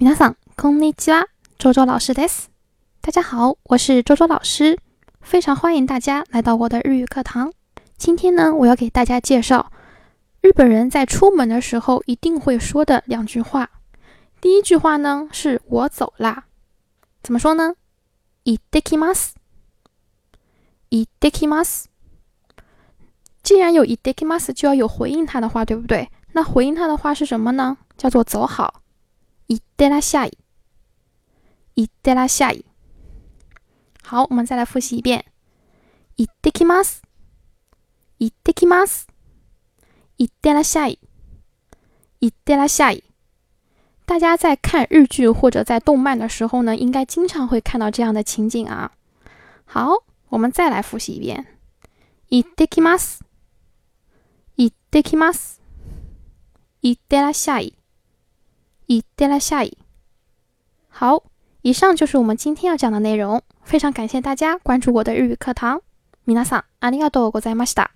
皆さんこんにちは，周周老师です。大家好，我是周周老师，非常欢迎大家来到我的日语课堂。今天呢，我要给大家介绍日本人在出门的时候一定会说的两句话。第一句话呢，是我走啦，怎么说呢？行ってきます。行ってきます。既然有行ってきます，就要有回应它的话，对不对？那回应它的话是什么呢？叫做走好。 行ってらっしゃい。行ってらっしゃい。好，我们再来复习一遍。行ってきます。行ってきます。行ってらっしゃい。行ってらっしゃい。大家在看日剧或者在动漫的时候呢，应该经常会看到这样的情景啊。好，我们再来复习一遍。行ってきます。行ってきます。行ってらっしゃい。 行ってらっしゃい。好，以上就是我们今天要讲的内容。非常感谢大家关注我的日语课堂。皆さんありがとうございました。